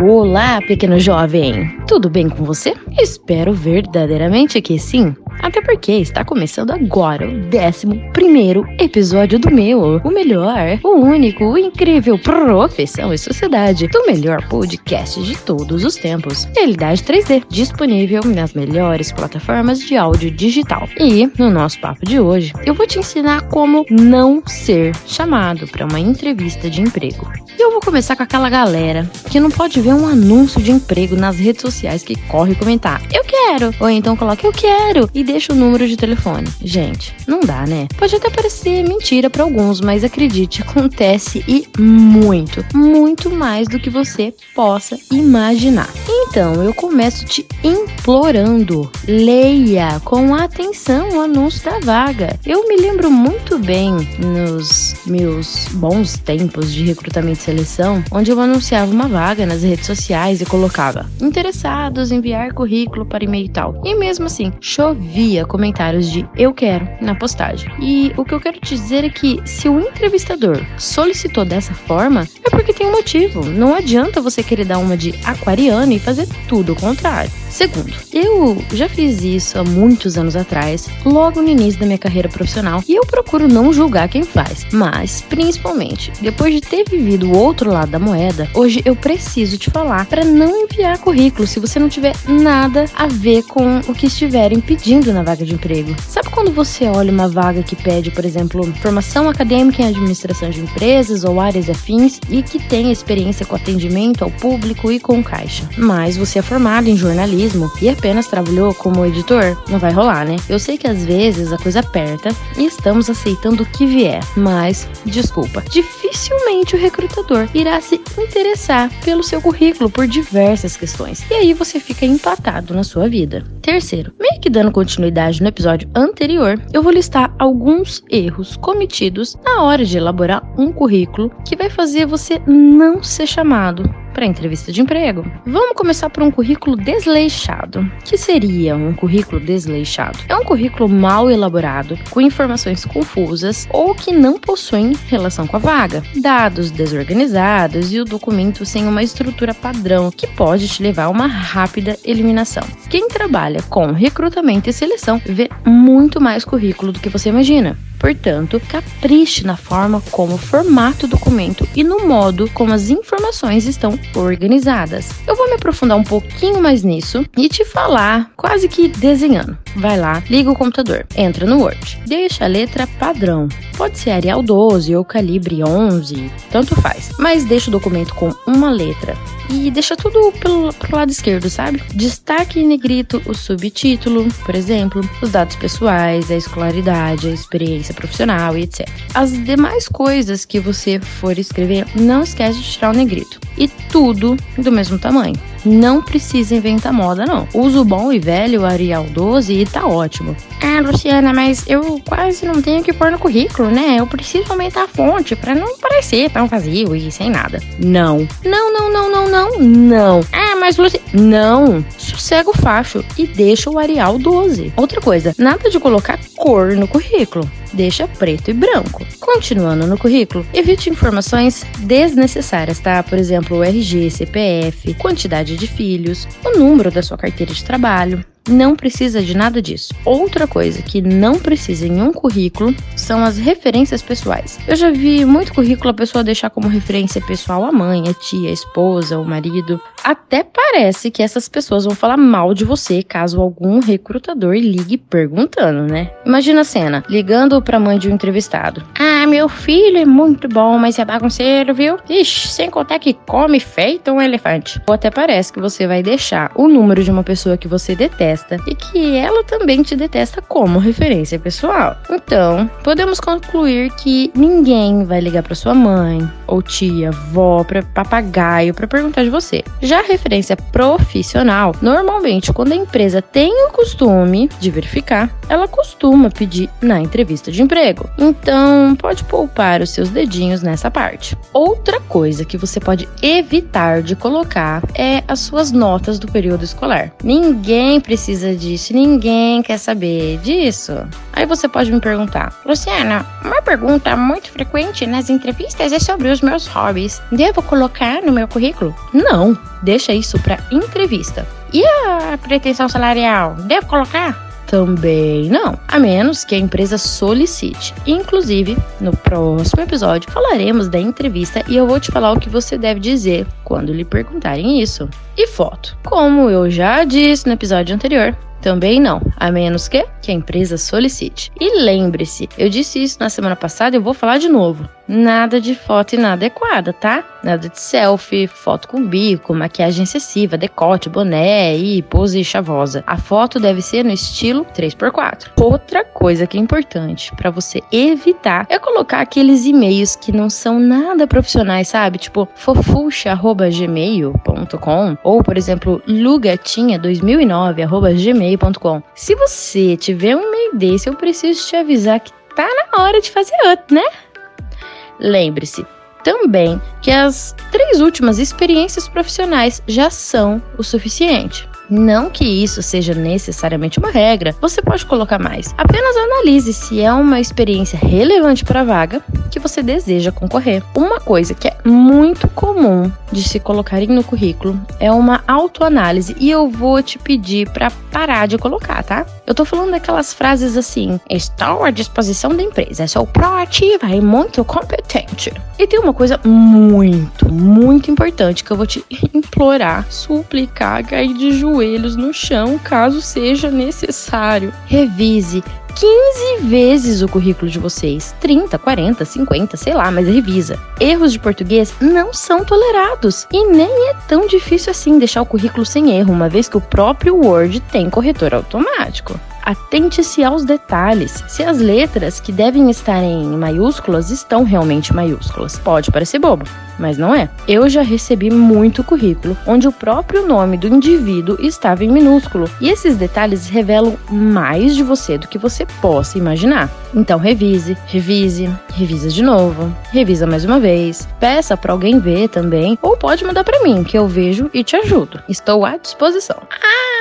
Olá, pequeno jovem! Tudo bem com você? Espero verdadeiramente que sim. Até porque está começando agora o 11 episódio do meu, o melhor, o único, o incrível Profissão e Sociedade, do melhor podcast de todos os tempos. Realidade 3D, disponível nas melhores plataformas de áudio digital. E no nosso papo de hoje, eu vou te ensinar como não ser chamado para uma entrevista de emprego. E eu vou começar com aquela galera que não pode ver um anúncio de emprego nas redes sociais que corre comentar: Eu quero! Ou então coloca Eu quero! E deixa o número de telefone. Gente, não dá, né? Pode até parecer mentira para alguns, mas acredite, acontece e muito, muito mais do que você possa imaginar. Então, eu começo te implorando, leia com atenção o anúncio da vaga. Eu me lembro muito bem nos meus bons tempos de recrutamento e seleção, onde eu anunciava uma vaga nas redes sociais e colocava interessados enviar currículo para e-mail tal. E mesmo assim, chovia via comentários de eu quero na postagem. E o que eu quero te dizer é que se o entrevistador solicitou dessa forma, é porque tem um motivo. Não adianta você querer dar uma de aquariano e fazer tudo o contrário. Segundo, eu já fiz isso há muitos anos atrás, logo no início da minha carreira profissional, e eu procuro não julgar quem faz, mas principalmente depois de ter vivido o outro lado da moeda, hoje eu preciso te falar para não enviar currículo se você não tiver nada a ver com o que estiverem pedindo na vaga de emprego. Sabe quando você olha uma vaga que pede, por exemplo, formação acadêmica em administração de empresas ou áreas afins e que tem experiência com atendimento ao público e com caixa, mas você é formado em jornalismo e apenas trabalhou como editor? Não vai rolar, né? Eu sei que às vezes a coisa aperta e estamos aceitando o que vier, mas desculpa, dificilmente o recrutador irá se interessar pelo seu currículo por diversas questões. E aí você fica empatado na sua vida. Terceiro, meio que dando continuidade no episódio anterior, eu vou listar alguns erros cometidos na hora de elaborar um currículo que vai fazer você não ser chamado para entrevista de emprego. Vamos começar por um currículo desleixado. que seria um currículo desleixado? É um currículo mal elaborado, com informações confusas ou que não possuem relação com a vaga, dados desorganizados e o documento sem uma estrutura padrão que pode te levar a uma rápida eliminação. Quem trabalha com recrutamento e seleção vê muito mais currículo do que você imagina. Portanto, capriche na forma como formata o documento e no modo como as informações estão organizadas. Eu vou me aprofundar um pouquinho mais nisso e te falar quase que desenhando. Vai lá, liga o computador, entra no Word, deixa a letra padrão. Pode ser Arial 12 ou calibre 11, tanto faz. Mas deixa o documento com uma letra e deixa tudo pelo, pro lado esquerdo, sabe? Destaque em negrito o subtítulo, por exemplo, os dados pessoais, a escolaridade, a experiência profissional e etc. As demais coisas que você for escrever, não esquece de tirar o negrito. E tudo do mesmo tamanho. Não precisa inventar moda, não. Usa o bom e velho Arial 12 e tá ótimo. Ah, Luciana, mas eu quase não tenho que pôr no currículo, né? Eu preciso aumentar a fonte para não parecer tão vazio e sem nada. Não. Não, não, não, não, não, não. Ah, mas Luciana. Não. Sossega o facho e deixa o Arial 12. Outra coisa, nada de colocar cor no currículo. Deixa preto e branco. Continuando no currículo, evite informações desnecessárias, tá? Por exemplo, o RG, CPF, quantidade de filhos, o número da sua carteira de trabalho, não precisa de nada disso. Outra coisa que não precisa em um currículo são as referências pessoais. Eu já vi muito currículo a pessoa deixar como referência pessoal a mãe, a tia, a esposa, o marido. Até parece que essas pessoas vão falar mal de você caso algum recrutador ligue perguntando, né? Imagina a cena, ligando pra mãe de um entrevistado. Ah, meu filho é muito bom, mas é bagunceiro, viu? Ixi, sem contar que come feito um elefante. Ou até parece que você vai deixar o número de uma pessoa que você detesta e que ela também te detesta como referência pessoal. Então, podemos concluir que ninguém vai ligar para sua mãe ou tia, avó, para papagaio para perguntar de você. Já a referência profissional, normalmente quando a empresa tem o costume de verificar, ela costuma pedir na entrevista de emprego. Então, pode poupar os seus dedinhos nessa parte. Outra coisa que você pode evitar de colocar é as suas notas do período escolar. Ninguém precisa disso, ninguém quer saber disso. Aí você pode me perguntar, Luciana, uma pergunta muito frequente nas entrevistas é sobre os meus hobbies. Devo colocar no meu currículo? Não, deixa isso para entrevista. E a pretensão salarial? Devo colocar? Também não, a menos que a empresa solicite. Inclusive, no próximo episódio falaremos da entrevista e eu vou te falar o que você deve dizer quando lhe perguntarem isso. E foto. Como eu já disse no episódio anterior, também não, a menos que, que a empresa solicite. E lembre-se, eu disse isso na semana passada e eu vou falar de novo. Nada de foto inadequada, tá? Nada de selfie, foto com bico, maquiagem excessiva, decote, boné e pose chavosa. A foto deve ser no estilo 3x4. Outra coisa que é importante para você evitar é colocar aqueles e-mails que não são nada profissionais, sabe? Tipo fofuxa@gmail.com ou, por exemplo, lugatinha2009@gmail.com. Se você tiver um e-mail desse, eu preciso te avisar que tá na hora de fazer outro, né? Lembre-se também que as três últimas experiências profissionais já são o suficiente. Não que isso seja necessariamente uma regra, você pode colocar mais. Apenas analise se é uma experiência relevante para a vaga que você deseja concorrer. Uma coisa que é muito comum de se colocarem no currículo é uma autoanálise e eu vou te pedir para parar de colocar, tá? Eu tô falando daquelas frases assim: estou à disposição da empresa, sou proativa e muito competente. E tem uma coisa muito, muito importante que eu vou te implorar, suplicar, cair de joelhos no chão caso seja necessário. Revise 15 vezes o currículo de vocês. 30, 40, 50, sei lá, mas revisa. Erros de português não são tolerados e nem é tão difícil assim deixar o currículo sem erro, uma vez que o próprio Word tem corretor automático. Atente-se aos detalhes, se as letras que devem estar em maiúsculas estão realmente maiúsculas. Pode parecer bobo, mas não é. Eu já recebi muito currículo onde o próprio nome do indivíduo estava em minúsculo, e esses detalhes revelam mais de você do que você possa imaginar. Então revise, revise, revisa de novo, revisa mais uma vez, peça para alguém ver também, ou pode mandar para mim que eu vejo e te ajudo. Estou à disposição.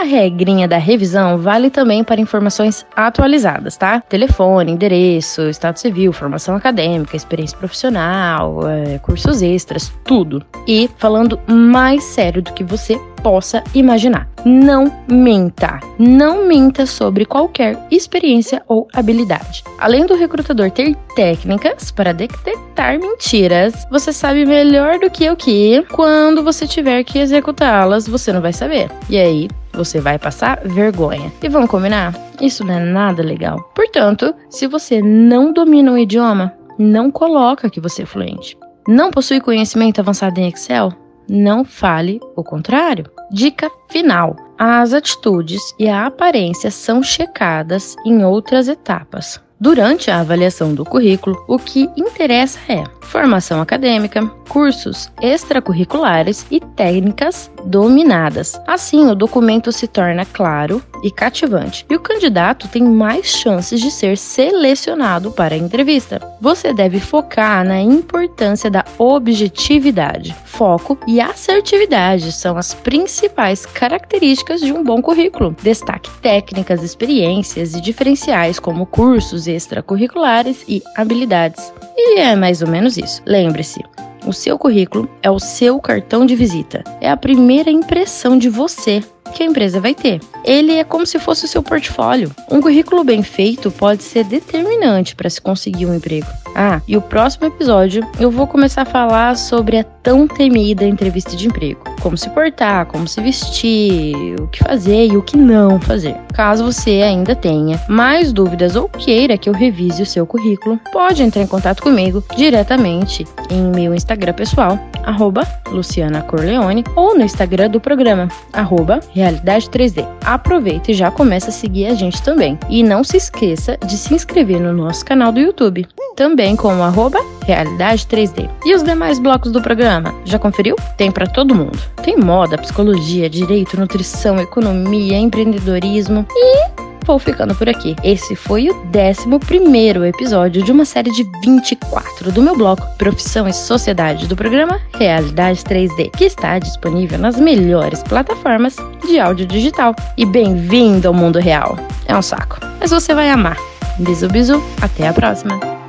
A regrinha da revisão vale também para informações atualizadas, tá? Telefone, endereço, estado civil, formação acadêmica, experiência profissional, é, cursos extras, tudo. E falando mais sério do que você possa imaginar. Não minta. Não minta sobre qualquer experiência ou habilidade. Além do recrutador ter técnicas para detectar mentiras, você sabe melhor do que eu que quando você tiver que executá-las, você não vai saber. E aí, você vai passar vergonha. E vamos combinar? Isso não é nada legal. Portanto, se você não domina o idioma, não coloca que você é fluente. Não possui conhecimento avançado em Excel? Não fale o contrário. Dica final: as atitudes e a aparência são checadas em outras etapas. Durante a avaliação do currículo, o que interessa é formação acadêmica, cursos extracurriculares e técnicas dominadas. Assim, o documento se torna claro e cativante, e o candidato tem mais chances de ser selecionado para a entrevista. Você deve focar na importância da objetividade. Foco e assertividade são as principais características de um bom currículo. Destaque técnicas, experiências e diferenciais como cursos extracurriculares e habilidades. E é mais ou menos isso. Lembre-se, o seu currículo é o seu cartão de visita. É a primeira impressão de você que a empresa vai ter. Ele é como se fosse o seu portfólio. Um currículo bem feito pode ser determinante para se conseguir um emprego. Ah, e o próximo episódio eu vou começar a falar sobre a tão temida entrevista de emprego. Como se portar, como se vestir, o que fazer e o que não fazer. Caso você ainda tenha mais dúvidas ou queira que eu revise o seu currículo, pode entrar em contato comigo diretamente em meu Instagram pessoal, arroba Luciana Corleone, ou no Instagram do programa, arroba Realidade 3D. Aproveita e já começa a seguir a gente também. E não se esqueça de se inscrever no nosso canal do YouTube, também com o arroba Realidade 3D. E os demais blocos do programa? Já conferiu? Tem para todo mundo. Tem moda, psicologia, direito, nutrição, economia, empreendedorismo e vou ficando por aqui. Esse foi o 11 episódio de uma série de 24 do meu bloco Profissão e Sociedade do programa Realidade 3D, que está disponível nas melhores plataformas de áudio digital. E bem-vindo ao mundo real. É um saco, mas você vai amar. Bisu, bisu, até a próxima.